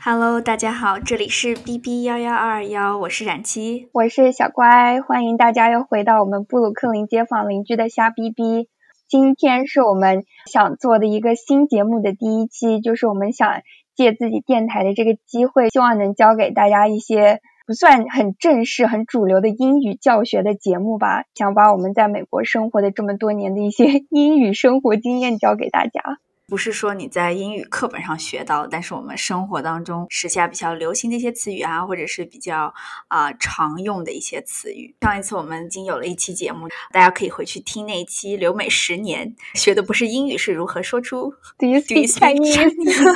Hello，大家好，这里是 B B 幺幺二幺，我是冉七，我是小乖，欢迎大家又回到我们布鲁克林街坊邻居的瞎逼逼。今天是我们想做的一个新节目的第一期，就是我们想借自己电台的这个机会，希望能教给大家一些不算很正式、很主流的英语教学的节目吧，想把我们在美国生活的这么多年的一些 英语生活经验教给大家。不是说你在英语课本上学到，但是我们生活当中时下比较流行的一些词语啊，或者是比较啊常用的一些词语。上一次我们已经有了一期节目，大家可以回去听那一期留美十年，学的不是英语，是如何说出 Do you speak Chinese？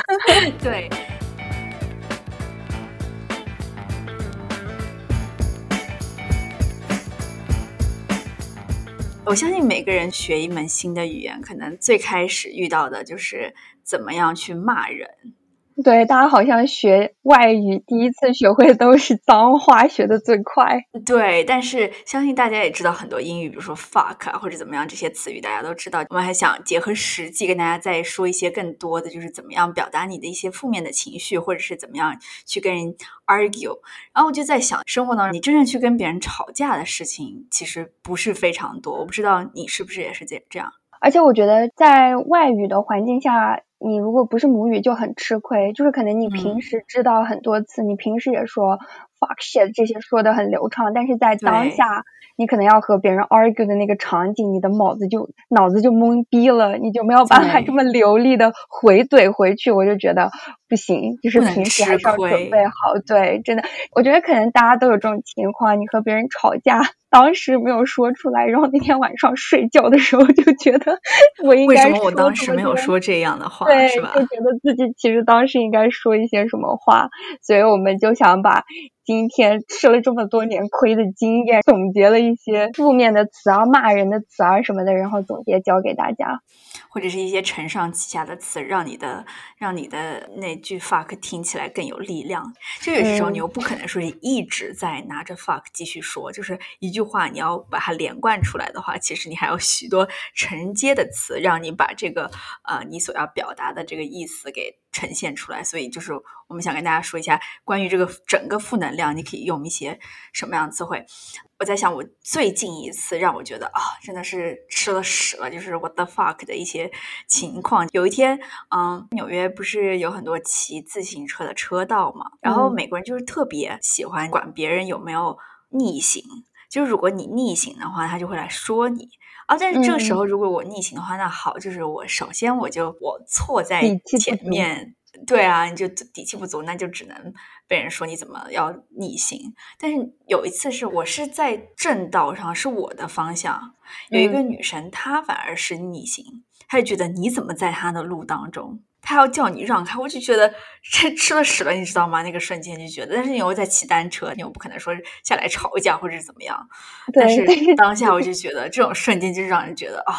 对。我相信每个人学一门新的语言，可能最开始遇到的就是怎么样去骂人。对，大家好像学外语第一次学会的都是脏话，学的最快。对，但是相信大家也知道很多英语，比如说 fuck 啊或者怎么样这些词语，大家都知道。我们还想结合实际跟大家再说一些更多的，就是怎么样表达你的一些负面的情绪，或者是怎么样去跟人 argue。然后我就在想，生活当中你真正去跟别人吵架的事情，其实不是非常多。我不知道你是不是也是这这样。而且我觉得在外语的环境下。你如果不是母语就很吃亏，就是可能你平时知道很多次，你平时也说 fuck shit 这些说的很流畅，但是在当下你可能要和别人 argue 的那个场景，你的脑子就脑子就懵逼了，你就没有办法这么流利的回怼回去，我就觉得不行，就是平时还是要准备好。对，真的，我觉得可能大家都有这种情况，你和别人吵架。当时没有说出来，然后那天晚上睡觉的时候就觉得我应该为什么我当时没有说这样的话，对，是吧？就觉得自己其实当时应该说一些什么话，所以我们就想把。今天吃了这么多年亏的经验，总结了一些负面的词啊、骂人的词啊什么的，然后总结教给大家，或者是一些承上启下的词，让你的让你的那句 fuck 听起来更有力量。就有时候你又不可能说一直在拿着 fuck 继续说，就是一句话你要把它连贯出来的话，其实你还有许多承接的词，让你把这个呃你所要表达的这个意思给。呈现出来，所以就是我们想跟大家说一下关于这个整个负能量，你可以用一些什么样的词汇。我在想，我最近一次让我觉得啊，真的是吃了屎了，就是 what the fuck 的一些情况。有一天，嗯，纽约不是有很多骑自行车的车道嘛，然后美国人就是特别喜欢管别人有没有逆行，就是如果你逆行的话，他就会来说你。啊，但是这个时候如果我逆行的话，那好，就是我首先我就我错在前面，对啊，你就底气不足，那就只能被人说你怎么要逆行。但是有一次是我是在正道上，是我的方向，有一个女生她反而是逆行，她就觉得你怎么在她的路当中。他要叫你让开，我就觉得这吃了屎了，你知道吗？那个瞬间就觉得，但是你又在骑单车，你又不可能说下来吵一架或者怎么样。但是当下我就觉得，这种瞬间就让人觉得啊，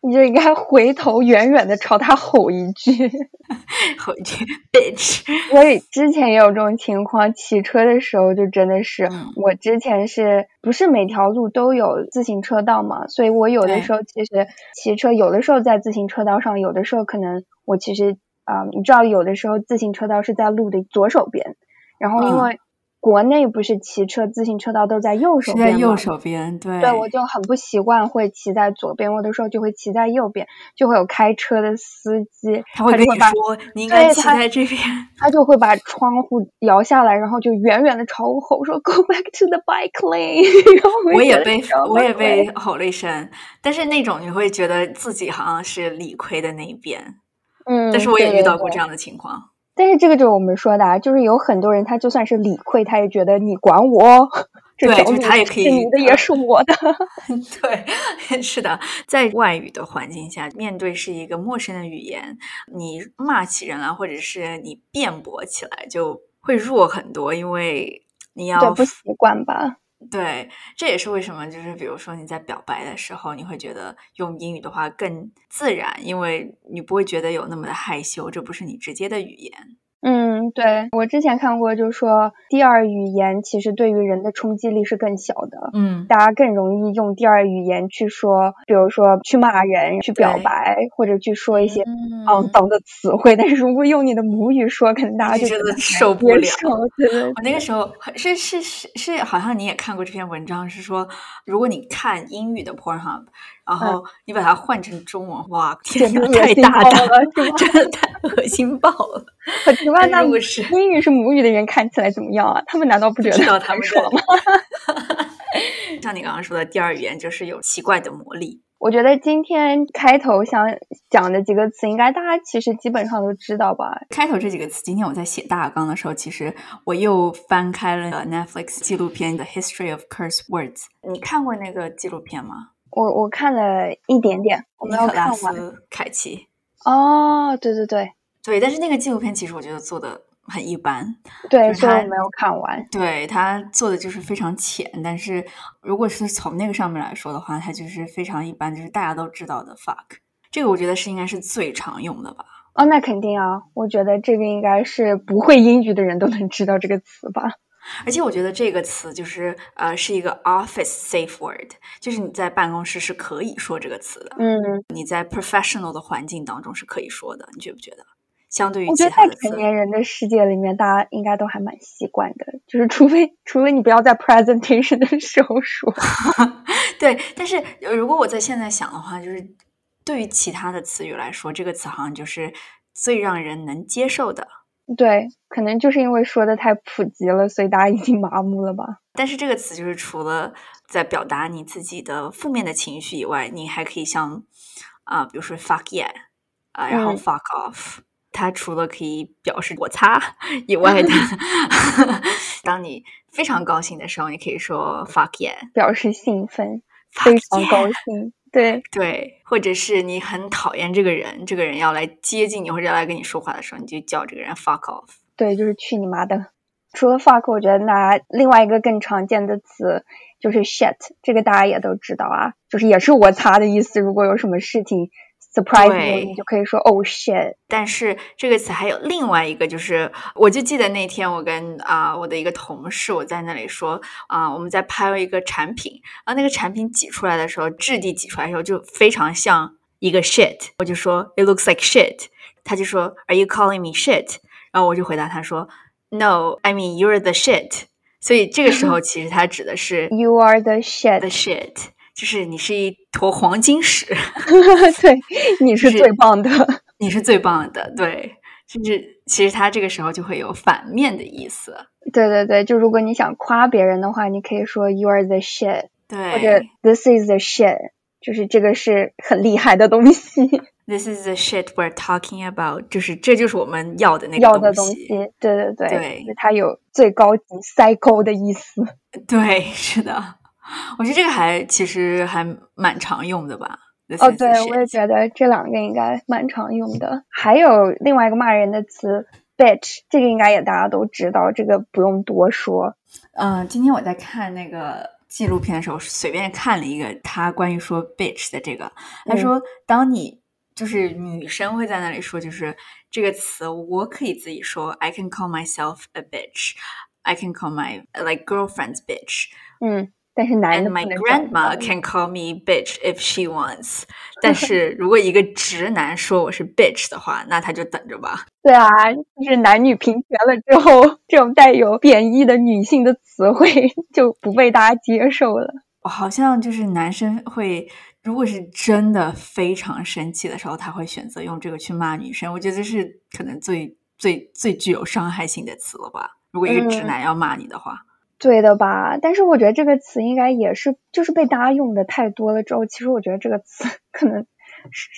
你就应该回头远远的朝他吼一句，吼一句 bitch。所以之前也有这种情况，骑车的时候就真的是，我之前是不是每条路都有自行车道嘛？所以我有的时候其实骑车，有的时候在自行车道上，有的时候可能。我其实啊，你知道，有的时候自行车道是在路的左手边，然后因为国内不是骑车自行车道都在右手边在右手边，对。对，我就很不习惯会骑在左边，我的时候就会骑在右边，就会有开车的司机，他会跟你说你应该骑在这边，他就会把窗户摇下来，然后就远远的朝我吼说 “Go back to the bike lane”。然后我也被我也被吼了一声，但是那种你会觉得自己好像是理亏的那一边。嗯，但是我也遇到过这样的情况。但是这个就是我们说的，啊就是有很多人他就算是理亏，他也觉得你管我，对，就是他也可以，你的也是我的。对，是的，在外语的环境下，面对是一个陌生的语言，你骂起人来，或者是你辩驳起来，就会弱很多，因为你要不习惯吧。对，这也是为什么，就是比如说你在表白的时候，你会觉得用英语的话更自然，因为你不会觉得有那么的害羞，这不是你直接的语言。嗯，对我之前看过，就是说第二语言其实对于人的冲击力是更小的。嗯，大家更容易用第二语言去说，比如说去骂人、去表白，或者去说一些肮脏的词汇。但是如果用你的母语说，可能大家就真的受不了。对，我那个时候是是是是，好像你也看过这篇文章，是说如果你看英语的 Pornhub。然后你把它换成中文，哇，天哪，太大胆了，真的太恶心爆了！我问那英语是母语的人看起来怎么样啊？他们难道不觉得他们爽吗？像你刚刚说的，第二语言就是有奇怪的魔力。我觉得今天开头想讲的几个词，应该大家其实基本上都知道吧？开头这几个词，今天我在写大纲的时候，其实我又翻开了 Netflix 纪录片《The History of Curse Words》。你看过那个纪录片吗？我我看了一点点，我没有看完。凯奇。哦，对对对，对，但是那个纪录片其实我觉得做的很一般。对，所以我没有看完。对他做的就是非常浅，但是如果是从那个上面来说的话，它就是非常一般，就是大家都知道的 fuck。这个我觉得是应该是最常用的吧。哦，那肯定啊，我觉得这个应该是不会英语的人都能知道这个词吧。而且我觉得这个词就是呃是一个 office safe word，就是你在办公室是可以说这个词的。嗯，你在 professional 的环境当中是可以说的，你觉不觉得？相对于我觉得在成年人的世界里面，大家应该都还蛮习惯的，就是除非除非你不要在 presentation 的时候说。对，但是如果我在现在想的话，就是对于其他的词语来说，这个词好像就是最让人能接受的。对，可能就是因为说的太普及了，所以大家已经麻木了吧。但是这个词就是除了在表达你自己的负面的情绪以外，你还可以像啊，比如说 fuck yeah 啊，然后 fuck off，它除了可以表示我擦以外的，当你非常高兴的时候，你可以说 fuck yeah，表示兴奋，非常高兴。对对，或者是你很讨厌这个人，这个人要来接近你或者要来跟你说话的时候，你就叫这个人 fuck off。对，就是去你妈的。除了 fuck，我觉得拿另外一个更常见的词就是 shit，这个大家也都知道啊，就是也是我擦的意思。如果有什么事情。Surprise 你就可以说 oh shit。但是这个词还有另外一个，就是我就记得那天我跟啊我的一个同事，我在那里说啊我们在拍一个产品，然后那个产品挤出来的时候，质地挤出来的时候就非常像一个 shit，我就说 it looks like shit，他就说 are you calling me shit？然后我就回答他说 no，I mean you're the shit。所以这个时候 其实它指的是 you are the shit。就是你是一坨黄金屎，对，你是最棒的，你是最棒的，对，甚至其实他这个时候就会有反面的意思，对对对，就如果你想夸别人的话，你可以说 you are the shit，对，或者 this is the shit，就是这个是很厉害的东西，this is the shit we're talking about，就是这就是我们要的那个要的东西，对对对，对，它有最高级塞沟的意思，对，是的。我觉得这个还其实还蛮常用的吧。哦，对，我也觉得这两个应该蛮常用的。还有另外一个骂人的词，bitch，这个应该也大家都知道，这个不用多说。嗯，今天我在看那个纪录片的时候，随便看了一个他关于说 bitch 的这个，他说，当你就是女生会在那里说，就是这个词，我可以自己说，I can call myself a bitch，I can call my like girlfriend's bitch。嗯。但是男的 my grandma can call me bitch if she wants。但是如果一个直男说我是 bitch 的话，那他就等着吧。对啊，就是男女平权了之后，这种带有贬义的女性的词汇就不被大家接受了。好像就是男生会，如果是真的非常生气的时候，他会选择用这个去骂女生。我觉得这是可能最最最具有伤害性的词了吧。如果一个直男要骂你的话。对的吧？但是我觉得这个词应该也是，就是被大家用的太多了之后，其实我觉得这个词 可能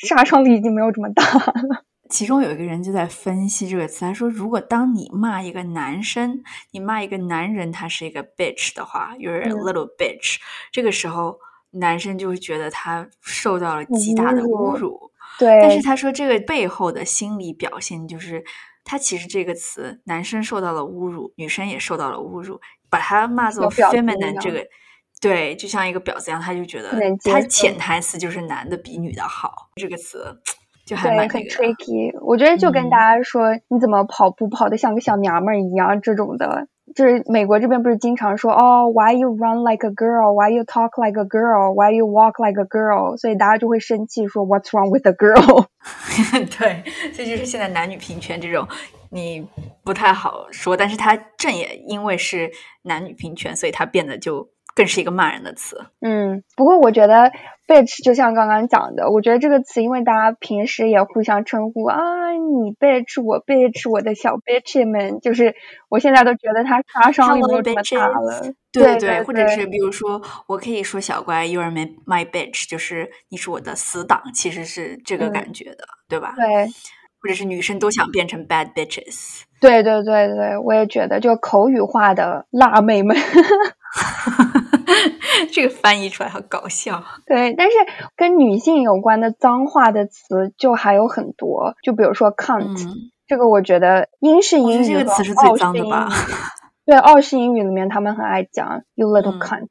杀伤力已经没有这么大了。其中有一个人就在分析这个词，他说：如果当你骂一个男生，你骂一个男人，他是一个 bitch 的话，you're a little bitch，这个时候男生就会觉得他受到了极大的侮辱。对。但是他说这个背后的心理表现就是，他其实这个词，男生受到了侮辱，女生也受到了侮辱。把他骂作 feminine 这个，对，就像一个婊子一样，他就觉得他潜台词就是男的比女的好。这个词就还蛮很 tricky。我觉得就跟大家说，你怎么跑步跑得像个小娘们儿一样这种的。就是美国这边不是经常说哦，Why you run like a girl? Why you talk like a girl? Why you walk like a girl? 所以大家就会生气说 What's wrong with a girl? 对，这就是现在男女平权这种你不太好说，但是它正也因为是男女平权，所以它变得就。更是一个骂人的词。嗯，不过我觉得 bitch 就像刚刚讲的，我觉得这个词，因为大家平时也互相称呼啊，你 bitch，我 bitch，我的小 bitch 们，就是我现在都觉得它杀伤力没有这么大了。对对，或者是比如说，我可以说小乖，you are my my bitch，就是你是我的死党，其实是这个感觉的，对吧？对。或者是女生都想变成 bad bitches。对对对对，我也觉得，就口语化的辣妹们。这个翻译出来好搞笑。对，但是跟女性有关的脏话的词就还有很多，就比如说 cunt，这个我觉得英式英语这个词是最脏的吧？对，澳式英语里面他们很爱讲 you little cunt。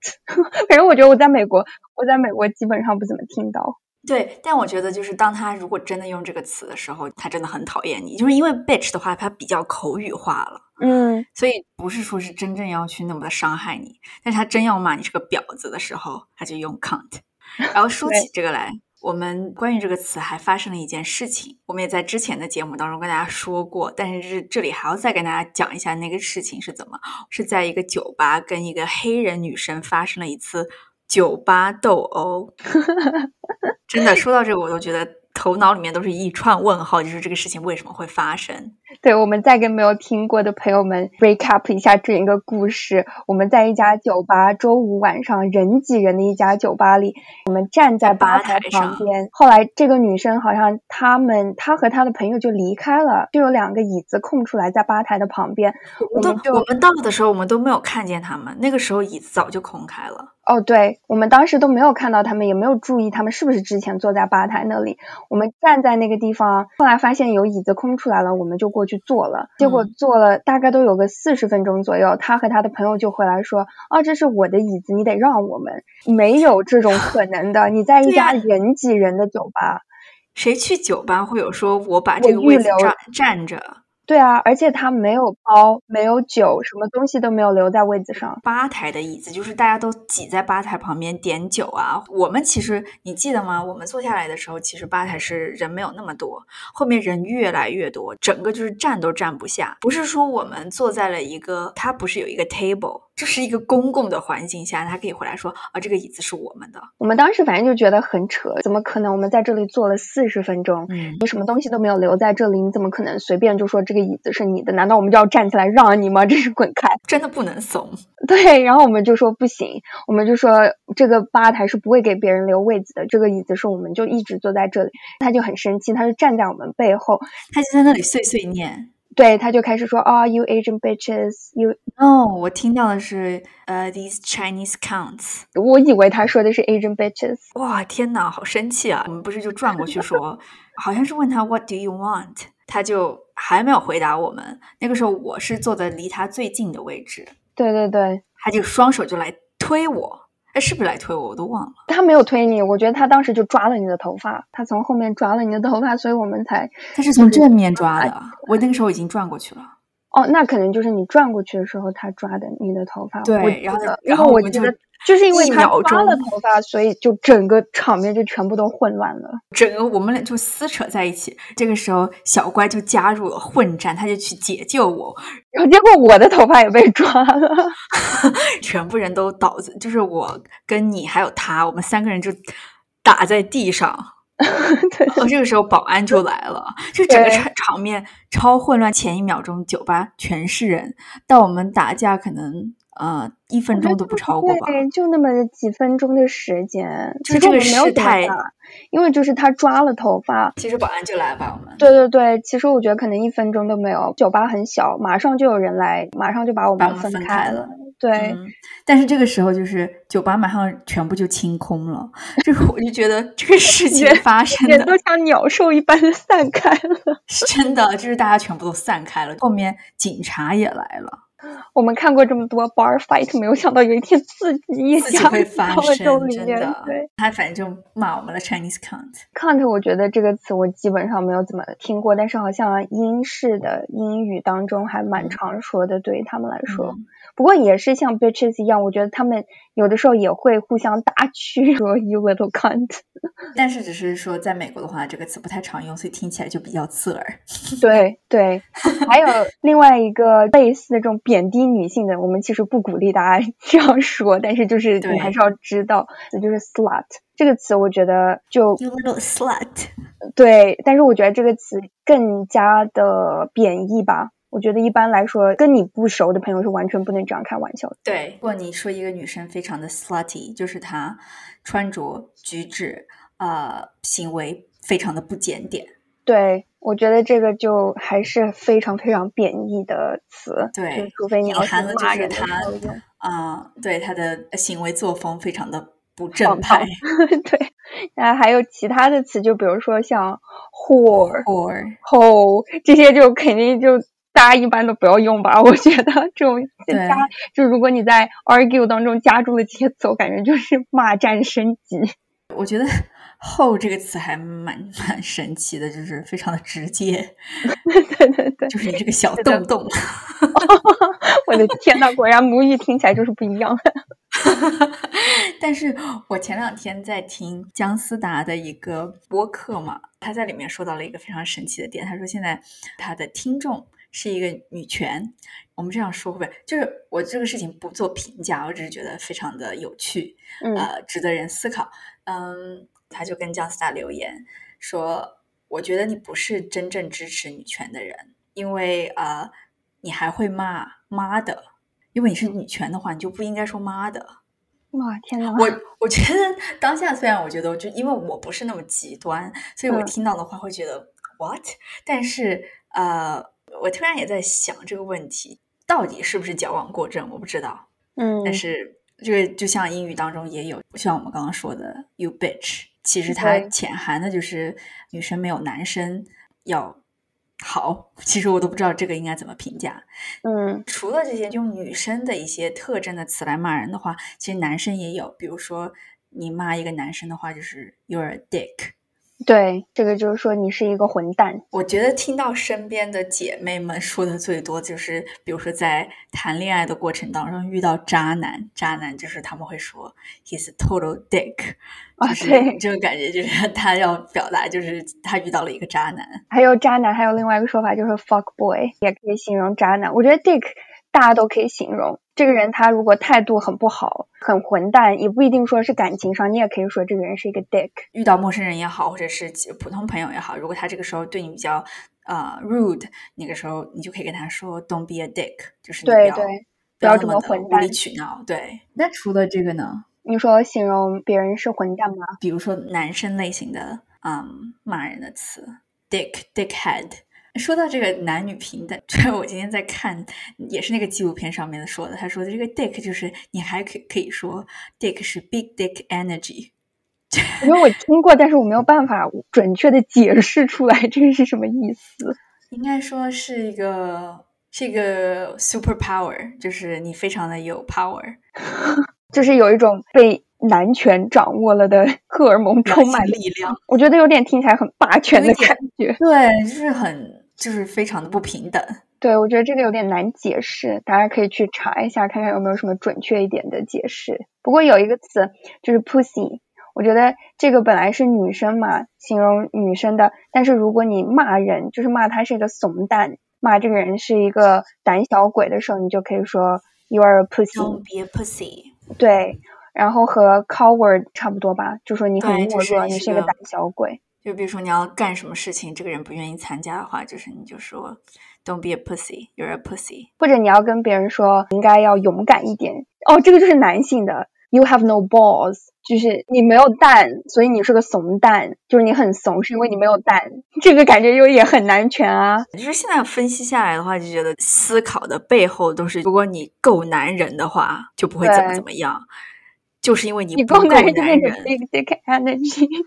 反正我觉得我在美国，我在美国基本上不怎么听到。对，但我觉得就是当他如果真的用这个词的时候，他真的很讨厌你，就是因为 bitch 的话，它比较口语化了。嗯，所以不是说是真正要去那么的伤害你，但是他真要骂你是个婊子的时候，他就用 cunt。然后说起这个来，我们关于这个词还发生了一件事情，我们也在之前的节目当中跟大家说过，但是这里还要再跟大家讲一下那个事情是怎么，是在一个酒吧跟一个黑人女生发生了一次酒吧斗殴。真的说到这个，我都觉得。头脑里面都是一串问号，就是这个事情为什么会发生？对，我们再跟没有听过的朋友们 recap 一下这一个故事。我们在一家酒吧，周五晚上人挤人的一家酒吧里，我们站在吧台旁边。后来这个女生好像他们，她和她的朋友就离开了，就有两个椅子空出来在吧台的旁边。我们我们到的时候，我们都没有看见他们，那个时候椅子早就空开了。哦，对，我们当时都没有看到他们，也没有注意他们是不是之前坐在吧台那里。我们站在那个地方，后来发现有椅子空出来了，我们就过去坐了。结果坐了大概都有个四十分钟左右，他和他的朋友就回来说：“啊，这是我的椅子，你得让我们。”没有这种可能的，你在一家人挤人的酒吧，谁去酒吧会有说我把这个位置占占着？对啊，而且他没有包，没有酒，什么东西都没有留在位子上。吧台的椅子就是大家都挤在吧台旁边点酒啊。我们其实你记得吗？我们坐下来的时候，其实吧台是人没有那么多，后面人越来越多，整个就是站都站不下。不是说我们坐在了一个，它不是有一个 table。这是一个公共的环境下，他可以回来说啊，这个椅子是我们的。我们当时反正就觉得很扯，怎么可能？我们在这里坐了四十分钟，嗯，你什么东西都没有留在这里，你怎么可能随便就说这个椅子是你的？难道我们就要站起来让你吗？真是滚开！真的不能怂。对，然后我们就说不行，我们就说这个吧台是不会给别人留位子的，这个椅子是我们就一直坐在这里。他就很生气，他就站在我们背后，他就在那里碎碎念。对，他就开始说啊，you Asian bitches，you。哦，我听到的是呃，these Chinese counts。我以为他说的是 Asian bitches。哇，天哪，好生气啊！我们不是就转过去说，好像是问他 What do you want？他就还没有回答我们。那个时候我是坐在离他最近的位置。对对对，他就双手就来推我。哎，是不是来推我？我都忘了。他没有推你，我觉得他当时就抓了你的头发，他从后面抓了你的头发，所以我们才。他是从正面抓的，我那个时候已经转过去了。哦，那可能就是你转过去的时候，他抓的你的头发。对，然后然后我觉得。就是因为他抓了头发，所以就整个场面就全部都混乱了。整个我们俩就撕扯在一起。这个时候，小乖就加入了混战，他就去解救我。然后结果我的头发也被抓了，全部人都倒在，就是我跟你还有他，我们三个人就打在地上。然后这个时候保安就来了，就整个场场面超混乱。前一秒钟酒吧全是人，到我们打架可能。呃，一分钟都不超过吧？对，就那么几分钟的时间。就这个事态，因为就是他抓了头发。其实保安就来吧，我们。对对对，其实我觉得可能一分钟都没有。酒吧很小，马上就有人来，马上就把我们分开了。对，但是这个时候就是酒吧马上全部就清空了，这个我就觉得这个事情发生的都像鸟兽一般的散开了。是真的，就是大家全部都散开了，后面警察也来了。我们看过这么多 bar fight，没有想到有一天自己也自己会发生，真的。对，他反正就骂我们的 Chinese cunt。cunt，我觉得这个词我基本上没有怎么听过，但是好像英式的英语当中还蛮常说的，对于他们来说。不过也是像 bitches 一样，我觉得他们有的时候也会互相打趣，说 you little cunt。但是只是说在美国的话，这个词不太常用，所以听起来就比较刺耳。对对，还有另外一个类似的这种贬低女性的，我们其实不鼓励大家 这样说，但是就是你还是要知道，那就是 slut 这个词，我觉得就 you little slut。对，但是我觉得这个词更加的贬义吧。我觉得一般来说，跟你不熟的朋友是完全不能这样开玩笑的。对，如果你说一个女生非常的 slutty，就是她穿着举止呃行为非常的不检点。对，我觉得这个就还是非常非常贬义的词。对，除非你要是骂人她啊，对她的行为作风非常的不正派。对，那还有其他的词，就比如说像 whore、hoe 这些，就肯定就。大家一般都不要用吧，我觉得这种加，就如果你在 argue 当中加注了这些词，我感觉就是骂战升级。我觉得“后”这个词还蛮蛮神奇的，就是非常的直接。对对对，就是你这个小洞洞。我的天呐，果然母语听起来就是不一样。但是我前两天在听姜思达的一个播客嘛，他在里面说到了一个非常神奇的点，他说现在他的听众。是一个女权，我们这样说会不会？就是我这个事情不做评价，我只是觉得非常的有趣，呃，值得人思考。嗯，他就跟姜思达留言说：“我觉得你不是真正支持女权的人，因为呃，你还会骂妈的，因为你是女权的话，你就不应该说妈的。”哇，天哪！我我觉得当下虽然我觉得，就因为我不是那么极端，所以我听到的话会觉得 what，但是呃。我突然也在想这个问题，到底是不是矫枉过正？我不知道。嗯，但是这个就像英语当中也有，像我们刚刚说的 “you bitch”，其实它潜含的就是女生没有男生要好。其实我都不知道这个应该怎么评价。嗯，除了这些用女生的一些特征的词来骂人的话，其实男生也有。比如说，你骂一个男生的话，就是 “you're a dick”。对，这个就是说你是一个混蛋。我觉得听到身边的姐妹们说的最多，就是比如说在谈恋爱的过程当中遇到渣男，渣男就是他们会说 he's total dick，就是这个感觉，就是 他要表达就是他遇到了一个渣男。还有渣男，还有另外一个说法就是 fuck boy，也可以形容渣男。我觉得 dick。大家都可以形容这个人，他如果态度很不好、很混蛋，也不一定说是感情上，你也可以说这个人是一个 dick。遇到陌生人也好，或者是普通朋友也好，如果他这个时候对你比较呃 rude，那个时候你就可以跟他说 "Don't be a dick"，就是对对，不要这么混蛋、无理取闹。对。那除了这个呢？你说形容别人是混蛋吗？比如说男生类型的，嗯，骂人的词，dick、dickhead。说到这个男女平等，我今天在看，也是那个纪录片上面的说的。他说的这个 dick 就是你还可可以说 dick 是 big dick energy。因为我听过，但是我没有办法准确的解释出来这个是什么意思。应该说是一个是一个 super power，就是你非常的有 power，就是有一种被男权掌握了的荷尔蒙充满力量。我觉得有点听起来很霸权的感觉，对，就是很。就是非常的不平等，对我觉得这个有点难解释，大家可以去查一下，看看有没有什么准确一点的解释。不过有一个词就是 pussy，我觉得这个本来是女生嘛，形容女生的，但是如果你骂人，就是骂他是一个怂蛋，骂这个人是一个胆小鬼的时候，你就可以说 you are a pussy。Don't be a pussy。对，然后和 coward 差不多吧，就说你很懦弱，你是一个胆小鬼。就比如说你要干什么事情，这个人不愿意参加的话，就是你就说 "Don't be a pussy, you're a pussy"。或者你要跟别人说，应该要勇敢一点。哦，这个就是男性的，"You have no balls"，就是你没有蛋，所以你是个怂蛋，就是你很怂，是因为你没有蛋。这个感觉又也很男权啊。就是现在分析下来的话，就觉得思考的背后都是，如果你够男人的话，就不会怎么怎么样。就是因为你不够男人，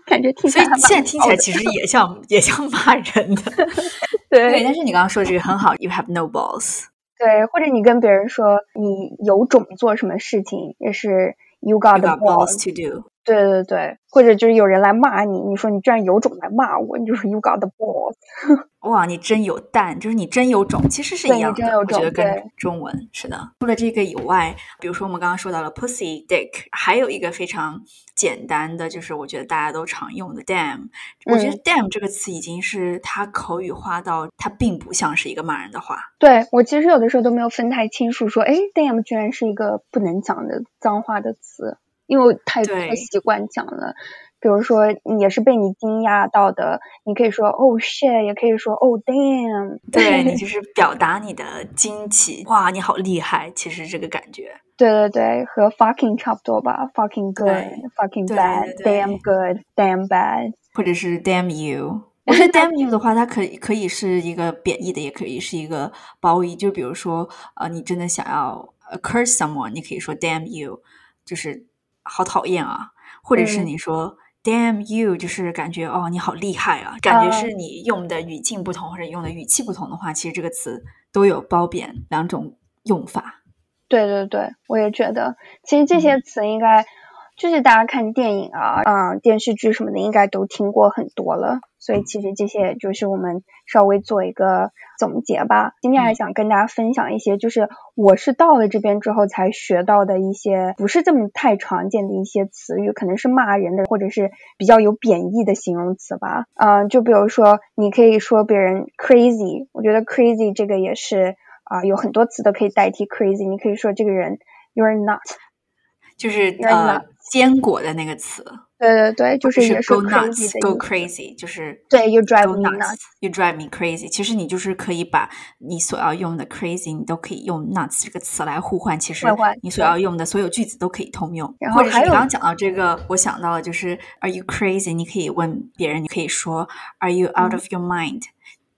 感觉挺所以现在听起来其实也像也像骂人的。对，但是你刚刚说这个很好，You have no balls。对，或者你跟别人说你有种做什么事情，也是 you got the balls to do。对对对，或者就是有人来骂你，你说你居然有种来骂我，你就说 you got the balls。哇，你真有蛋，就是你真有种，其实是一样的。我觉得跟中文是的。除了这个以外，比如说我们刚刚说到了 pussy、dick，还有一个非常简单的，就是我觉得大家都常用的 damn。我觉得 damn 这个词已经是它口语化到它并不像是一个骂人的话。对我其实有的时候都没有分太清楚，说哎，damn 居然是一个不能讲的脏话的词。因为太太习惯讲了，比如说也是被你惊讶到的，你可以说 oh shit，也可以说 oh damn，对 你就是表达你的惊奇，哇，你好厉害，其实这个感觉，对对对，和 fucking 差不多吧，fucking good，fucking bad，damn good，damn bad，或者是 damn you，我觉得 damn you 的话，它可以可以是一个贬义的，也可以是一个褒义，就比如说呃，你真的想要 curse someone，你可以说 damn you，就是。好讨厌啊！或者是你说 “damn you”，就是感觉哦，你好厉害啊！感觉是你用的语境不同或者用的语气不同的话，其实这个词都有褒贬两种用法。对对对，我也觉得，其实这些词应该。就是大家看电影啊，嗯，电视剧什么的，应该都听过很多了。所以其实这些就是我们稍微做一个总结吧。今天还想跟大家分享一些，就是我是到了这边之后才学到的一些不是这么太常见的一些词语，可能是骂人的或者是比较有贬义的形容词吧。嗯，就比如说你可以说别人 crazy，我觉得 crazy 这个也是啊，有很多词都可以代替 crazy。你可以说这个人 you're not。就是呃，坚果的那个词，对对对，就是也是 go nuts，go crazy，就是对，you drive me nuts，you drive me crazy。其实你就是可以把你所要用的 crazy，你都可以用 nuts 这个词来互换。其实你所要用的所有句子都可以通用。或者是你刚刚讲到这个，我想到了就是 Are you crazy？你可以问别人，你可以说 Are you out of your mind？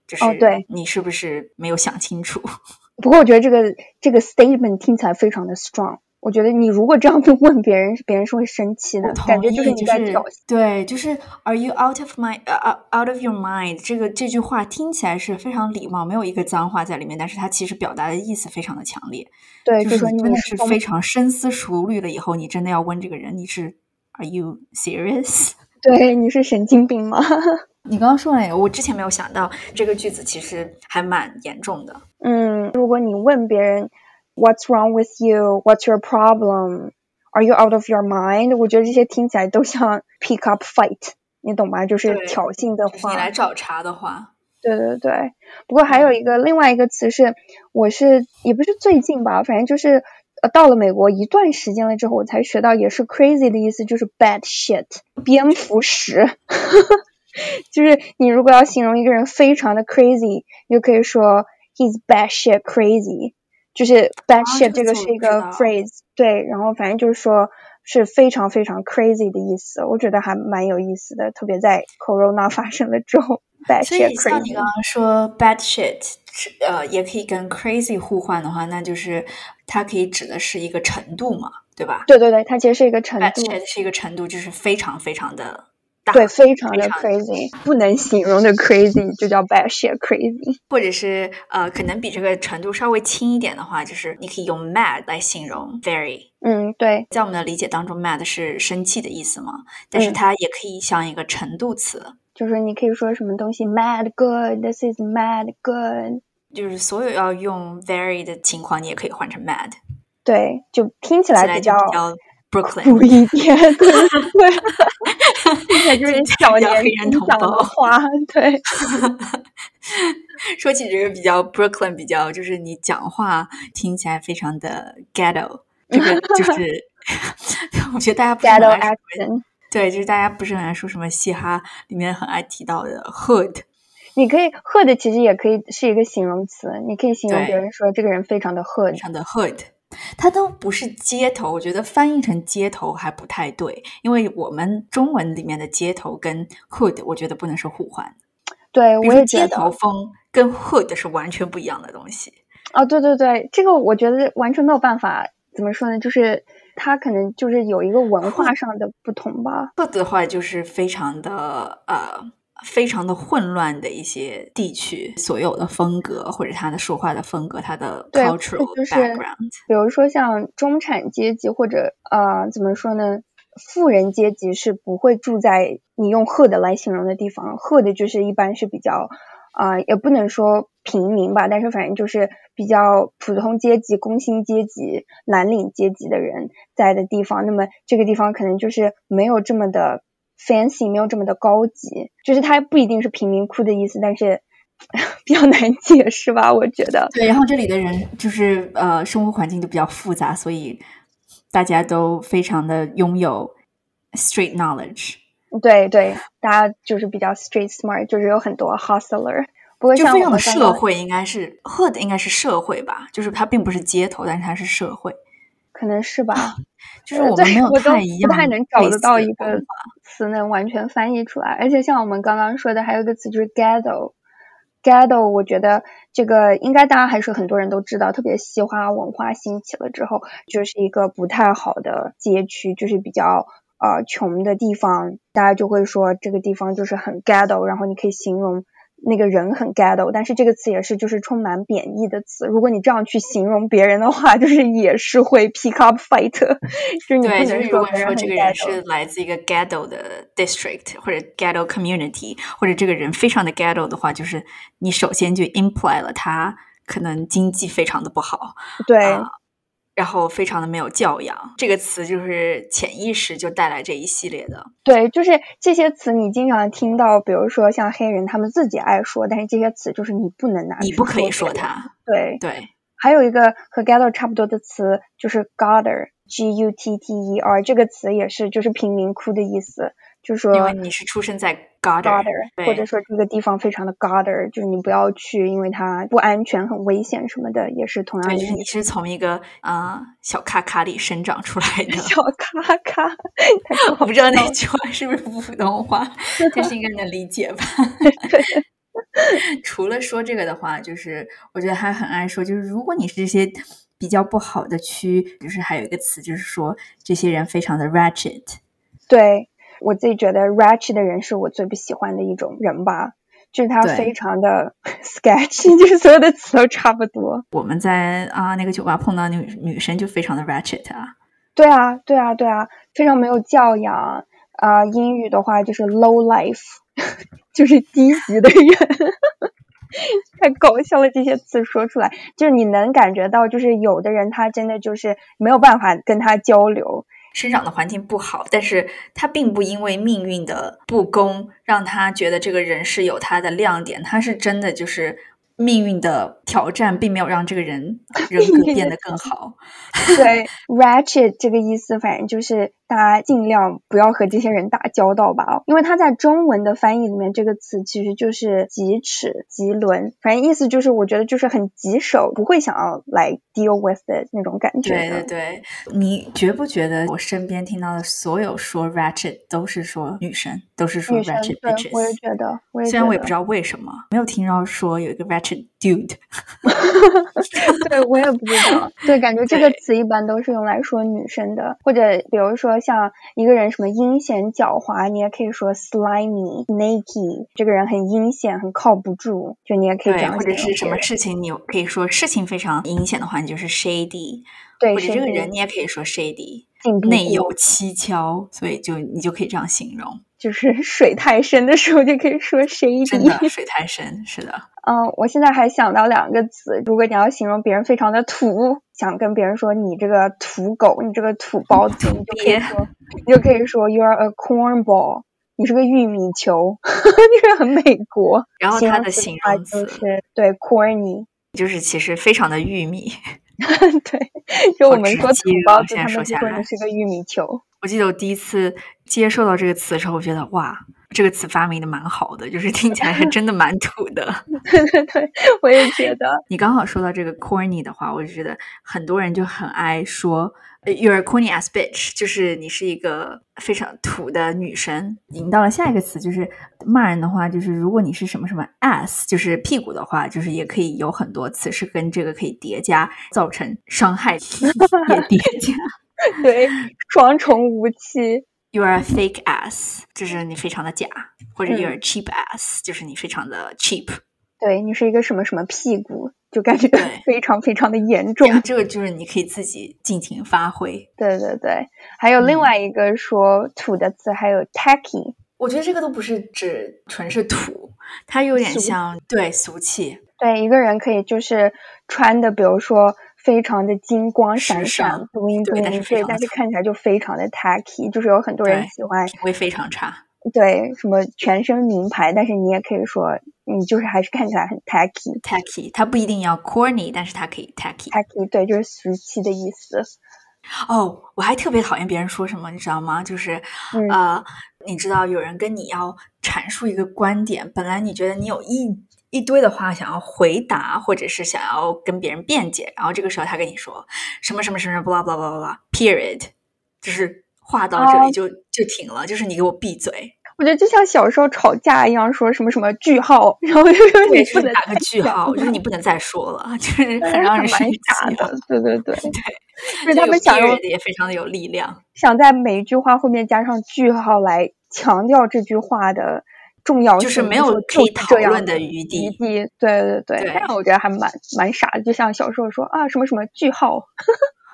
就是对，你是不是没有想清楚？不过我觉得这个这个 statement 听起来非常的 strong。我觉得你如果这样子问别人，别人是会生气的，感觉就是你在挑衅。对，就是 Are you out of my 呃 out of your mind？这个这句话听起来是非常礼貌，没有一个脏话在里面，但是它其实表达的意思非常的强烈。对，就是真的是非常深思熟虑了以后，你真的要问这个人，你是 Are you serious？对，你是神经病吗？你刚刚说那个，我之前没有想到这个句子其实还蛮严重的。嗯，如果你问别人。What's wrong with you? What's your problem? Are you out of your mind? 我觉得这些听起来都像 pick up fight，你懂吗？就是挑衅的话。你来找茬的话。对对对。不过还有一个另外一个词是，我是也不是最近吧，反正就是呃到了美国一段时间了之后，我才学到也是 crazy 的意思，就是 bad shit，蝙蝠屎。就是你如果要形容一个人非常的 crazy，你就可以说 he's bad shit crazy。就是 bad shit 这个是一个 phrase，对，然后反正就是说是非常非常 crazy 的意思，我觉得还蛮有意思的，特别在 corona 发生了之后，bad shit 你刚刚说 bad shit，呃，也可以跟 crazy 互换的话，那就是它可以指的是一个程度嘛，对吧？对对对，它其实是一个程度。bad shit 是一个程度，就是非常非常的。对，非常的 crazy，不能形容的 crazy 就叫 bad shit crazy，或者是呃，可能比这个程度稍微轻一点的话，就是你可以用 mad 来形容 very。嗯，对，在我们的理解当中，mad 是生气的意思嘛，但是它也可以像一个程度词，就是你可以说什么东西 mad good，this is mad good，就是所有要用 very 的情况，你也可以换成 mad。对，就听起来比较。Brooklyn 一点，对对，听起来就是小年轻讲的话，对。说起这个比较 Brooklyn，比较就是你讲话听起来非常的 ghetto，这个就是 我觉得大家不是很爱说，对，就是大家不是很爱说什么嘻哈里面很爱提到的 hood。你可以 hood 其实也可以是一个形容词，你可以形容别人说这个人非常的 hood，非常的 hood。它都不是街头，我觉得翻译成街头还不太对，因为我们中文里面的街头跟 hood，我觉得不能是互换。对，我也觉得街头风跟 hood 是完全不一样的东西。哦，对对对，这个我觉得完全没有办法，怎么说呢？就是它可能就是有一个文化上的不同吧。hood 的话就是非常的呃非常的混乱的一些地区，所有的风格或者他的说话的风格，他的 cultural background，比如说像中产阶级或者呃怎么说呢，富人阶级是不会住在你用 hood 来形容的地方，hood 就是一般是比较啊也不能说平民吧，但是反正就是比较普通阶级、工薪阶级、蓝领阶级的人在的地方，那么这个地方可能就是没有这么的。Fancy 没有这么的高级，就是它不一定是贫民窟的意思，但是 比较难解释吧，我觉得。对，然后这里的人就是呃，生活环境就比较复杂，所以大家都非常的拥有 street knowledge。对对，大家就是比较 street smart，就是有很多 hustler。不过就非常的社会，应该是 hood 应该是社会吧，就是它并不是街头，但是它是社会。可能是吧，就是我们没有太一样，不太能找得到一个词能完全翻译出来。而且像我们刚刚说的，还有一个词就是 ghetto，ghetto，我觉得这个应该大家还是很多人都知道，特别西化文化兴起了之后，就是一个不太好的街区，就是比较呃穷的地方，大家就会说这个地方就是很 ghetto，然后你可以形容。那个人很 ghetto，但是这个词也是就是充满贬义的词。如果你这样去形容别人的话，就是也是会 pick up fight。就对，就是如果说这个人是来自一个 ghetto 的 district 或者 ghetto community，或者这个人非常的 ghetto 的话，就是你首先就 imply 了他可能经济非常的不好。对。然后非常的没有教养，这个词就是潜意识就带来这一系列的。对，就是这些词你经常听到，比如说像黑人他们自己爱说，但是这些词就是你不能拿，你不可以说它。对对，还有一个和 gather 差不多的词就是 gutter，g u t t e r，这个词也是就是贫民窟的意思。就说，因为你是出生在 Garder，或者说这个地方非常的 godder，就是你不要去，因为它不安全、很危险什么的，也是同样的。就是你是从一个啊小卡卡里生长出来的。小卡卡，我不知道那句话是不是普通话，但是应该能理解吧？除了说这个的话，就是我觉得还很爱说，就是如果你是这些比较不好的区，就是还有一个词，就是说这些人非常的 ratchet。对。我自己觉得 ratchet 的人是我最不喜欢的一种人吧，就是他非常的 sketchy，就是所有的词都差不多。我们在啊那个酒吧碰到女女生就非常的 ratchet 啊。对啊，对啊，对啊，非常没有教养啊。英语的话就是 low life，就是低级的人，太搞笑了。这些词说出来，就是你能感觉到，就是有的人他真的就是没有办法跟他交流。生长的环境不好，但是他并不因为命运的不公让他觉得这个人是有他的亮点，他是真的就是。命运的挑战并没有让这个人 人格变得更好。对，ratchet 这个意思，反正就是大家尽量不要和这些人打交道吧。因为他在中文的翻译里面，这个词其实就是棘齿、棘轮，反正意思就是我觉得就是很棘手，不会想要来 deal with it 那种感觉。对对对，你觉不觉得我身边听到的所有说 ratchet 都是说女生，都是说 ratchet bitches？我也觉得，虽然我也不知道为什么，没有听到说有一个 ratchet。Dude，对我也不知道。对，感觉这个词一般都是用来说女生的，或者比如说像一个人什么阴险狡猾，你也可以说 slimy、naked，这个人很阴险，很靠不住，就你也可以这样。或者是什么事情，你可以说事情非常阴险的话，你就是 shady。对，或者这个人你也可以说 shady，内有蹊跷，所以就你就可以这样形容。就是水太深的时候就可以说 shady。真的，水太深，是的。嗯，我现在还想到两个词，如果你要形容别人非常的土，想跟别人说你这个土狗，你这个土包子，你就可以说，你就可以说 you are a cornball，你是个玉米球，就是很美国。然后它的形容词是对 corny，就是其实非常的玉米。对，就我们说土包子，他们说你是个玉米球。我记得我第一次接受到这个词的时候，我觉得哇。这个词发明的蛮好的，就是听起来还真的蛮土的。对对对，我也觉得。你刚好说到这个 corny 的话，我就觉得很多人就很爱说 you're a corny ass bitch，就是你是一个非常土的女生。引到了下一个词，就是骂人的话，就是如果你是什么什么 ass，就是屁股的话，就是也可以有很多词是跟这个可以叠加，造成伤害也叠加。对，双重武器。You are a fake ass，就是你非常的假，或者嗯 You are a cheap ass，就是你非常的 cheap。对你是一个什么什么屁股，就感觉非常非常的严重。这个就是你可以自己尽情发挥。对对对，还有另嗯外一个说土的词，还有 tacky。我觉得这个都不是指纯是土，它有点俗像对俗气。对，一个人可以就是穿的，比如说非常的金光闪闪对但是但是看起来就非常的 tacky，就是有很多人喜欢品味非常差。对什么全身名牌，但是你也可以说你就是还是看起来很 tacky。tacky，它不一定要 corny，但是它可以 tacky。tacky 对，就是俗气的意思。哦，我还特别讨厌别人说什么，你知道吗？就是、嗯呃，你知道有人跟你要阐述一个观点，本来你觉得你有一一堆的话想要回答，或者是想要跟别人辩解，然后这个时候他跟你说什么什么什么 blah blah blah blah period，就是话到这里哦就、就停了，就是你给我闭嘴。我觉得就像小时候吵架一样，说什么什么句号，然后就是，你不能打个句号，就是你不能再说了，就是很让人蛮生气的。对对对，对，就是他们想用也非常的有力量。想在每一句话后面加上句号来强调这句话的重要性，就是没有可以讨论的余地余地。对对对，对但我觉得还蛮蛮傻的，就像小时候说啊什么什么句号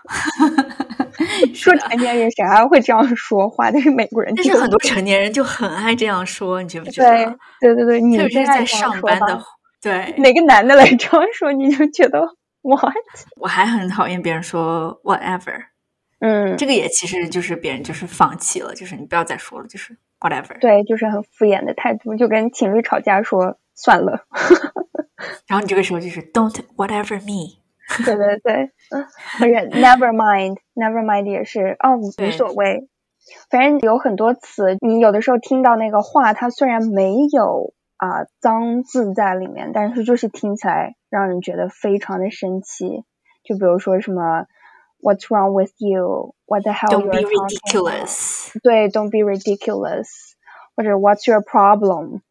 说成年人谁还会这样说话？但是美国人就但是很多成年人就很爱这样说，你觉不觉对得？对对对，你特别是在上班的，对，哪个男的来这样说，你就觉得 what？我还很讨厌别人说 whatever，嗯，这个也其实就是别人就是放弃了，就是你不要再说了，就是 whatever。对，就是很敷衍的态度，就跟情侣吵架说算了。然后你这个时候就是 don't whatever me，对对对，嗯，或者 never mind，never mind 也是哦，无所谓。反正有很多词，你有的时候听到那个话，它虽然没有啊、脏字在里面，但是就是听起来让人觉得非常的生气。就比如说什么 What's wrong with you? What the hell don't you be are talking about? ridiculous。对，Don't be ridiculous，或者 What's your problem？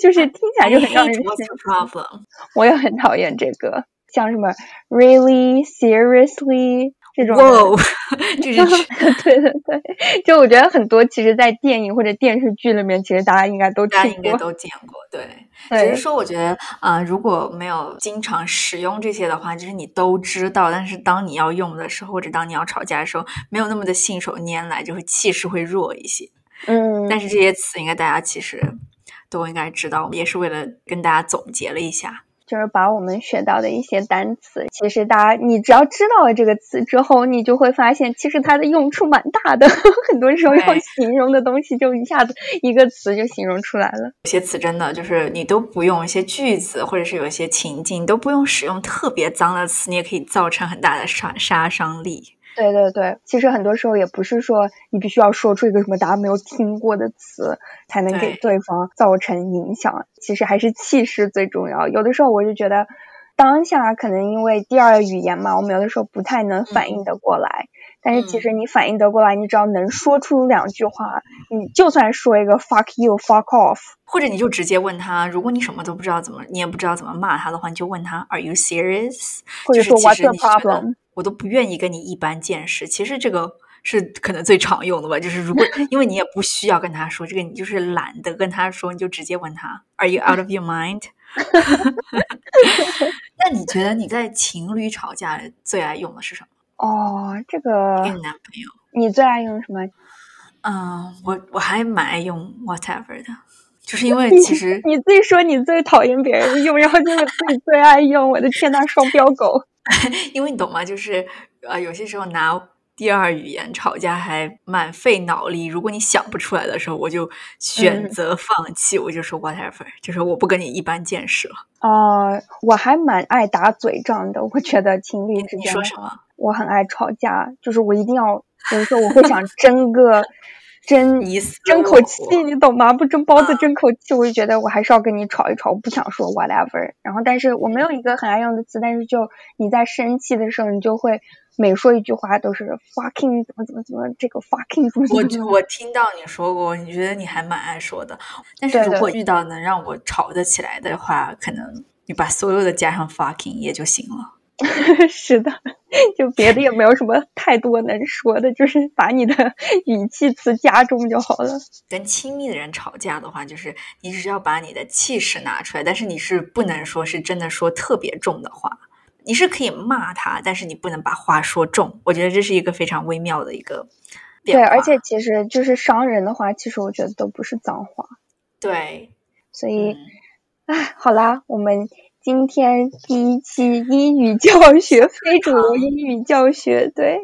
就是听起来 I 就很让 hate 人 what's 生 your 气。 problem？我也很讨厌这个，像什么 really seriously 这种的。哇，这是 对对对，就我觉得很多其实，在电影或者电视剧里面，其实大家应该都大家应该。都见过，对。只是说，我觉得啊、呃如果没有经常使用这些的话，就是你都知道，但是当你要用的时候，或者当你要吵架的时候，没有那么的信手拈来，就会气势会弱一些。嗯，但是这些词，应该大家其实都应该知道，也是为了跟大家总结了一下。就是把我们学到的一些单词，其实大家你只要知道了这个词之后，你就会发现，其实它的用处蛮大的。很多时候要形容的东西，就一下子一个词就形容出来了。有些词真的就是你都不用一些句子，或者是有一些情境，你都不用使用特别脏的词，你也可以造成很大的杀杀伤力。对对对，其实很多时候也不是说你必须要说出一个什么大家没有听过的词才能给对方造成影响，其实还是气势最重要。有的时候我就觉得，当下可能因为第二语言嘛，我们有的时候不太能反应得过来。但是其实你反应得过来，你只要能说出两句话，你就算说一个 fuck you, fuck off，或者你就直接问他，如果你什么都不知道怎么，你也不知道怎么骂他的话，你就问他 Are you serious？或者说就是 what's 实 your 你觉得 problem？我都不愿意跟你一般见识。其实这个是可能最常用的吧，就是如果 因为你也不需要跟他说这个，你就是懒得跟他说，你就直接问他 Are you out of your mind？那你觉得你在情侣吵架最爱用的是什么？哦，这个跟你男朋友？你最爱用什么？嗯，我我还蛮爱用 whatever 的，就是因为其实你自己说你最讨厌别人用，然后就是自己最爱用，我的天呐，双标狗！因为你懂吗？就是呃，有些时候拿第二语言吵架还蛮费脑力。如果你想不出来的时候，我就选嗯择放弃，我就说 whatever，就是我不跟你一般见识了。哦，我还蛮爱打嘴仗的。我觉得情侣之间你，说什么？我很爱吵架，就是我一定要，比如说我会想争个争争口气，你懂吗？不争包子嗯争口气，我就觉得我还是要跟你吵一吵，我不想说 whatever。然后，但是我没有一个很爱用的词，但是就你在生气的时候，你就会每说一句话都是 fucking 怎么怎么怎么，这个 fucking 怎么怎我。我听到你说过，你觉得你还蛮爱说的。但是如果遇到能让我吵得起来的话，可能你把所有的加上 fucking 也就行了。是的，就别的也没有什么太多能说的，就是把你的语气词加重就好了。跟亲密的人吵架的话，就是你只要把你的气势拿出来，但是你是不能说是真的说特别重的话。你是可以骂他，但是你不能把话说重。我觉得这是一个非常微妙的一个。对，而且其实就是伤人的话，其实我觉得都不是脏话。对，所以，哎，好啦，我们今天第一期英语教学，非主流英语教学，对，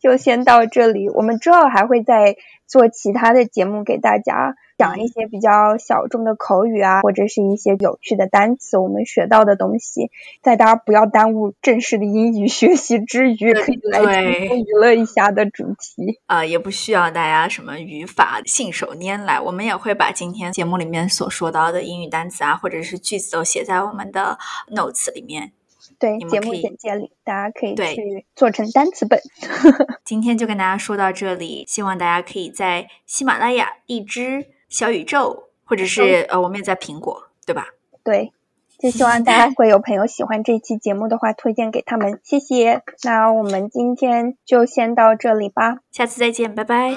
就先到这里。我们之后还会再做其他的节目给大家。讲一些比较小众的口语啊，或者是一些有趣的单词，我们学到的东西，在大家不要耽误正式的英语学习之余，可以来轻松娱乐一下的主题。啊，也不需要大家什么语法信手拈来，我们也会把今天节目里面所说到的英语单词啊，或者是句子都写在我们的 notes 里面。对，节目简介里，大家可以去做成单词本。今天就跟大家说到这里，希望大家可以在喜马拉雅、荔枝。小宇宙，或者是呃，我们也在苹果，对吧？对，就希望大家会有朋友喜欢这期节目的话，推荐给他们，谢谢。那我们今天就先到这里吧，下次再见，拜拜。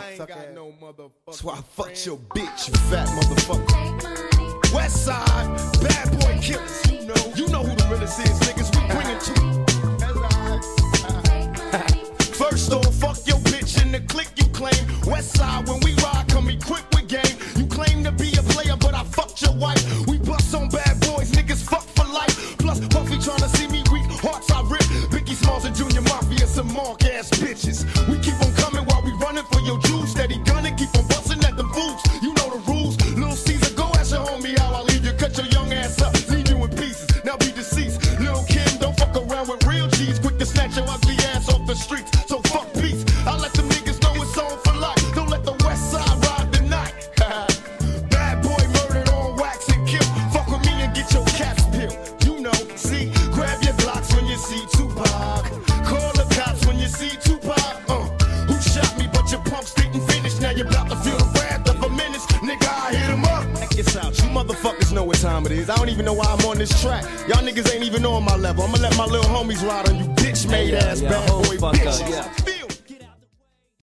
fucked